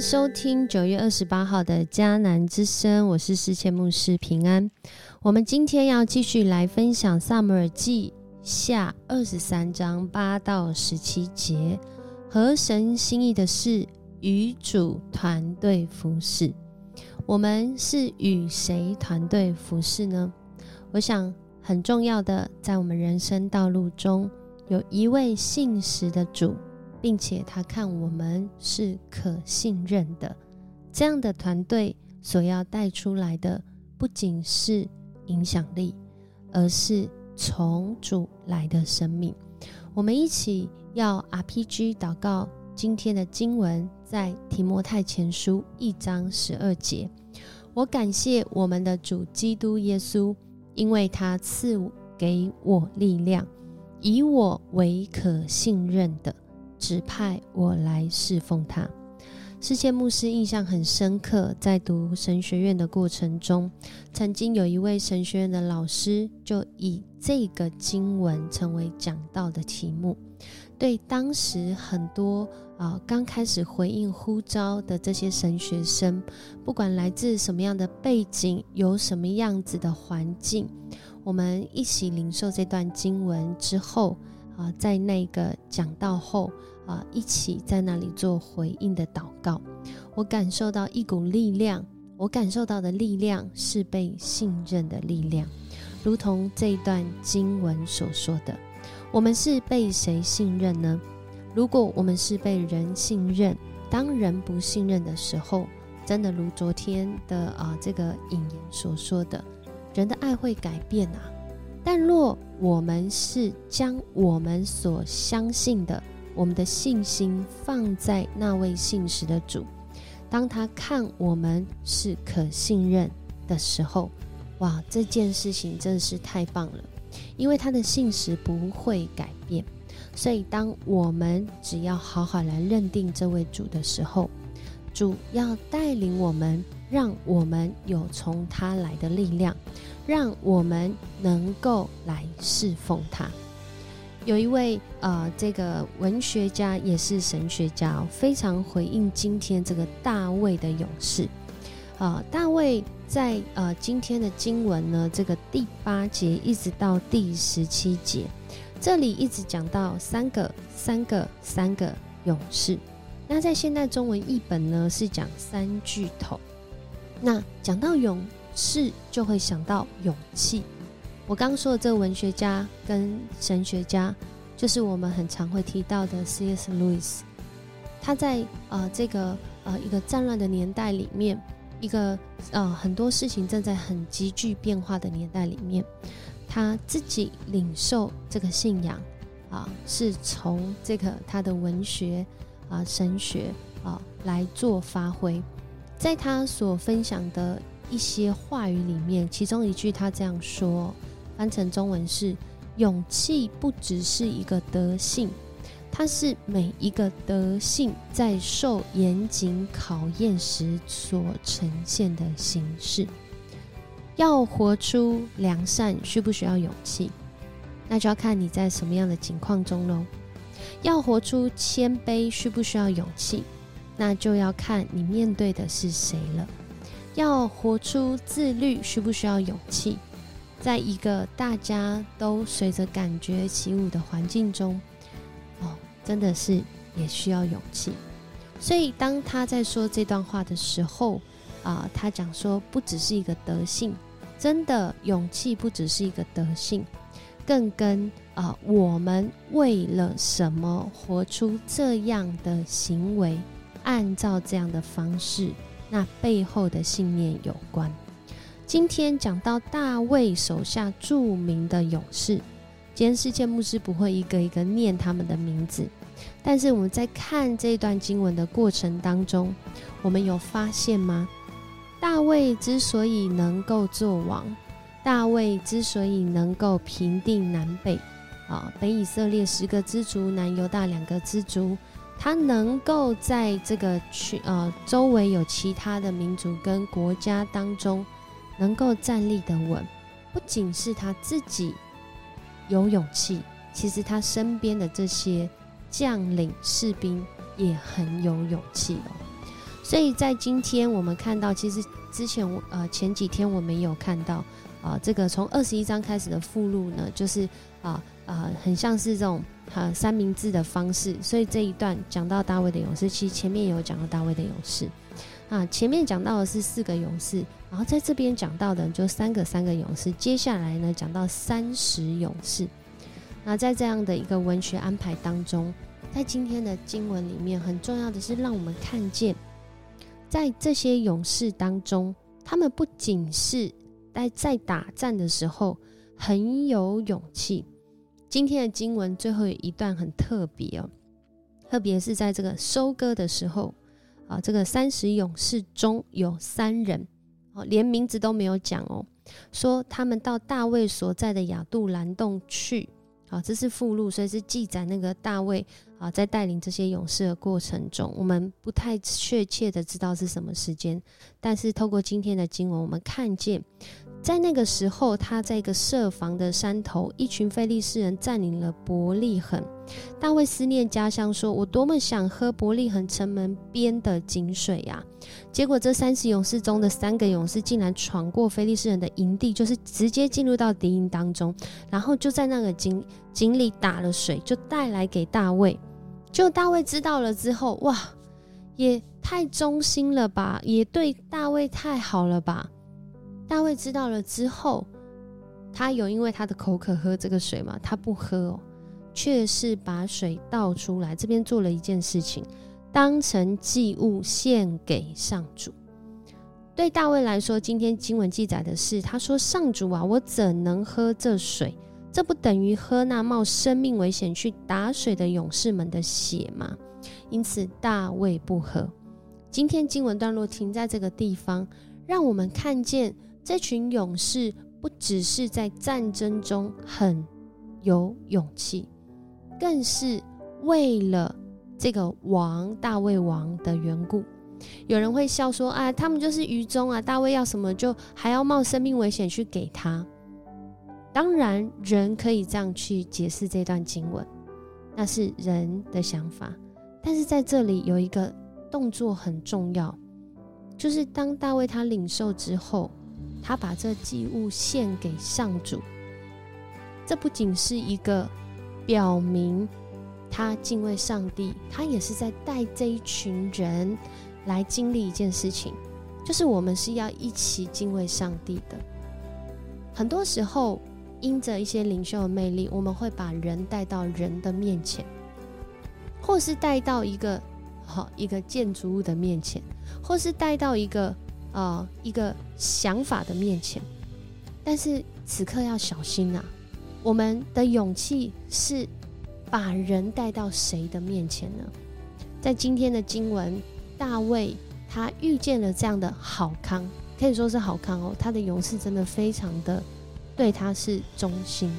收听九月二十八号的迦南之声，我是世谦牧师平安。我们今天要继续来分享萨姆尔记下二十三章八到十七节，合神心意的是与主团队服侍。我们是与谁团队服侍呢？我想很重要的，在我们人生道路中，有一位信实的主。并且他看我们是可信任的，这样的团队所要带出来的不仅是影响力，而是从主来的生命。我们一起要 RPG 祷告，今天的经文在提摩太前书一章十二节。我感谢我们的主基督耶稣，因为他赐给我力量，以我为可信任的。指派我来侍奉他。世界牧师印象很深刻，在读神学院的过程中，曾经有一位神学院的老师就以这个经文成为讲道的题目，对当时很多啊刚开始回应呼召的这些神学生，不管来自什么样的背景，有什么样子的环境，我们一起领受这段经文之后。啊，在那个讲道后啊，一起在那里做回应的祷告，我感受到一股力量。我感受到的力量是被信任的力量，如同这一段经文所说的：我们是被谁信任呢？如果我们是被人信任，当人不信任的时候，真的如昨天的啊这个引言所说的，人的爱会改变啊。但若我们是将我们所相信的、我们的信心放在那位信实的主，当他看我们是可信任的时候，哇，这件事情真的是太棒了，因为他的信实不会改变。所以，当我们只要好好来认定这位主的时候，主要带领我们，让我们有从他来的力量。让我们能够来侍奉他。有一位呃，这个文学家也是神学家，非常回应今天这个大卫的勇士。啊，大卫在呃今天的经文呢，这个第八节一直到第十七节，这里一直讲到三个、三个、三个勇士。那在现代中文译本呢，是讲三巨头。那讲到勇。士就会想到勇气。我刚说的这个文学家跟神学家，就是我们很常会提到的 C.S. Lewis。他在呃这个呃一个战乱的年代里面，一个呃很多事情正在很急剧变化的年代里面，他自己领受这个信仰啊，是从这个他的文学啊神学啊来做发挥，在他所分享的。一些话语里面，其中一句他这样说，翻成中文是：勇气不只是一个德性，它是每一个德性在受严谨考验时所呈现的形式。要活出良善，需不需要勇气？那就要看你在什么样的境况中喽。要活出谦卑，需不需要勇气？那就要看你面对的是谁了。要活出自律，需不需要勇气？在一个大家都随着感觉起舞的环境中，哦，真的是也需要勇气。所以当他在说这段话的时候，啊，他讲说，不只是一个德性，真的勇气不只是一个德性，更跟啊，我们为了什么活出这样的行为，按照这样的方式。那背后的信念有关。今天讲到大卫手下著名的勇士，今天世界牧师不会一个一个念他们的名字，但是我们在看这段经文的过程当中，我们有发现吗？大卫之所以能够做王，大卫之所以能够平定南北，啊，北以色列十个支族，南犹大两个支族。他能够在这个区呃周围有其他的民族跟国家当中，能够站立的稳，不仅是他自己有勇气，其实他身边的这些将领士兵也很有勇气哦。所以在今天我们看到，其实之前呃前几天我们有看到啊，这个从二十一章开始的附录呢，就是啊啊很像是这种啊三明治的方式。所以这一段讲到大卫的勇士，其实前面也有讲到大卫的勇士啊，前面讲到的是四个勇士，然后在这边讲到的就三个三个勇士，接下来呢讲到三十勇士。那在这样的一个文学安排当中，在今天的经文里面，很重要的是让我们看见。在这些勇士当中，他们不仅是在在打战的时候很有勇气。今天的经文最后一段很特别哦，特别是在这个收割的时候啊，这个三十勇士中有三人哦，连名字都没有讲哦，说他们到大卫所在的亚杜兰洞去。好，这是附录，所以是记载那个大卫啊，在带领这些勇士的过程中，我们不太确切的知道是什么时间，但是透过今天的经文，我们看见。在那个时候，他在一个设防的山头，一群非利士人占领了伯利恒。大卫思念家乡，说：“我多么想喝伯利恒城门边的井水呀！”结果，这三十勇士中的三个勇士竟然闯过非利士人的营地，就是直接进入到敌营当中，然后就在那个井井里打了水，就带来给大卫。就大卫知道了之后，哇，也太忠心了吧，也对大卫太好了吧。大卫知道了之后，他有因为他的口渴喝这个水吗？他不喝哦，却是把水倒出来。这边做了一件事情，当成祭物献给上主。对大卫来说，今天经文记载的是，他说：“上主啊，我怎能喝这水？这不等于喝那冒生命危险去打水的勇士们的血吗？”因此，大卫不喝。今天经文段落停在这个地方，让我们看见。这群勇士不只是在战争中很有勇气，更是为了这个王大卫王的缘故。有人会笑说：“啊，他们就是愚忠啊！大卫要什么就还要冒生命危险去给他。”当然，人可以这样去解释这段经文，那是人的想法。但是在这里有一个动作很重要，就是当大卫他领受之后。他把这祭物献给上主，这不仅是一个表明他敬畏上帝，他也是在带这一群人来经历一件事情，就是我们是要一起敬畏上帝的。很多时候，因着一些领袖的魅力，我们会把人带到人的面前，或是带到一个好一个建筑物的面前，或是带到一个。啊，一个想法的面前，但是此刻要小心啊！我们的勇气是把人带到谁的面前呢？在今天的经文，大卫他遇见了这样的好康，可以说是好康哦。他的勇士真的非常的对他是忠心。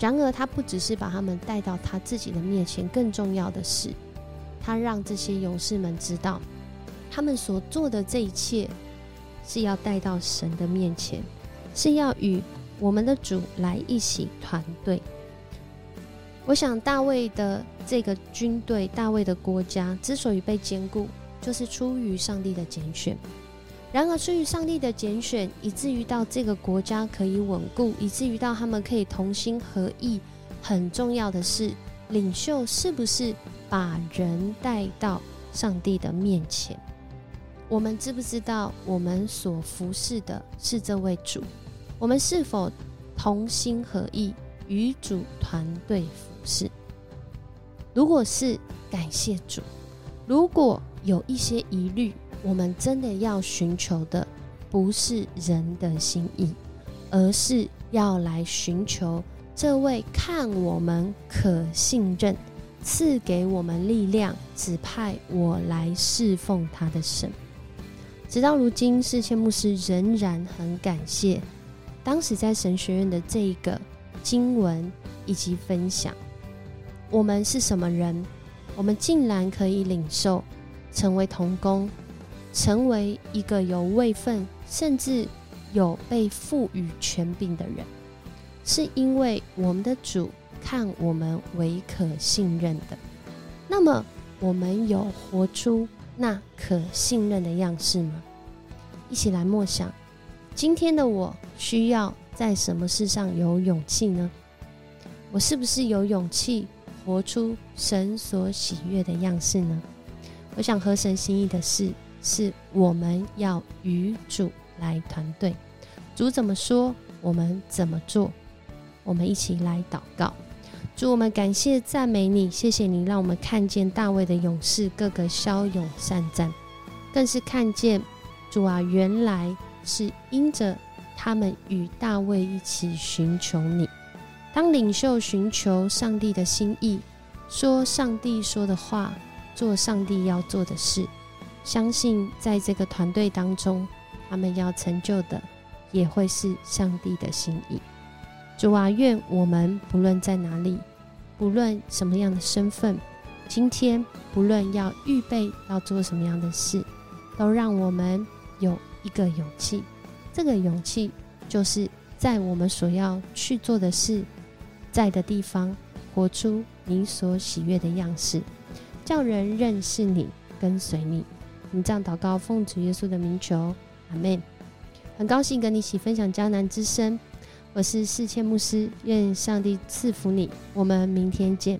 然而，他不只是把他们带到他自己的面前，更重要的是，他让这些勇士们知道，他们所做的这一切。是要带到神的面前，是要与我们的主来一起团队。我想大卫的这个军队，大卫的国家之所以被坚固，就是出于上帝的拣选。然而，出于上帝的拣选，以至于到这个国家可以稳固，以至于到他们可以同心合意。很重要的是，领袖是不是把人带到上帝的面前？我们知不知道，我们所服侍的是这位主？我们是否同心合意与主团队服侍？如果是，感谢主；如果有一些疑虑，我们真的要寻求的不是人的心意，而是要来寻求这位看我们可信任、赐给我们力量、指派我来侍奉他的神。直到如今，世谦牧师仍然很感谢当时在神学院的这一个经文以及分享。我们是什么人？我们竟然可以领受，成为童工，成为一个有位分，甚至有被赋予权柄的人，是因为我们的主看我们为可信任的。那么，我们有活出那可信任的样式吗？一起来默想，今天的我需要在什么事上有勇气呢？我是不是有勇气活出神所喜悦的样式呢？我想合神心意的事，是我们要与主来团队。主怎么说，我们怎么做。我们一起来祷告。主，我们感谢赞美你，谢谢你让我们看见大卫的勇士个个骁勇善战，更是看见主啊，原来是因着他们与大卫一起寻求你。当领袖寻求上帝的心意，说上帝说的话，做上帝要做的事，相信在这个团队当中，他们要成就的也会是上帝的心意。主啊，愿我们不论在哪里，不论什么样的身份，今天不论要预备要做什么样的事，都让我们有一个勇气。这个勇气就是在我们所要去做的事，在的地方，活出你所喜悦的样式，叫人认识你，跟随你。你这样祷告，奉主耶稣的名求，阿门。很高兴跟你一起分享迦南之声。我是世谦牧师，愿上帝赐福你。我们明天见。